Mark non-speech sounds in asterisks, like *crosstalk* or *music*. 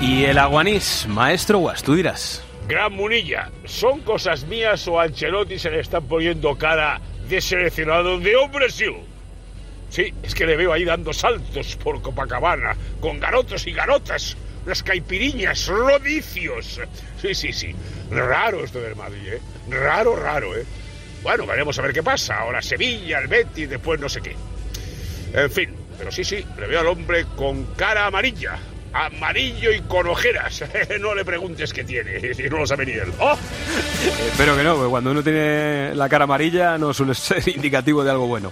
Y el aguanís, maestro Guas, tú dirás. Gran Munilla, ¿son cosas mías o Ancelotti se le están poniendo cara de seleccionado de Brasil? Sí, es que le veo ahí dando saltos por Copacabana, con garotos y garotas, las caipiriñas, rodicios. Sí, sí, sí. Raro esto del Madrid, ¿eh? Raro, raro, ¿eh? Bueno, veremos a ver qué pasa. Ahora Sevilla, el Betis, después no sé qué. En fin, pero sí, sí, le veo al hombre con cara amarilla. Amarillo y con ojeras. *laughs* no le preguntes qué tiene, *laughs* si no lo sabe ni él. ¡Oh! Espero que no, cuando uno tiene la cara amarilla no suele *laughs* ser indicativo de algo bueno.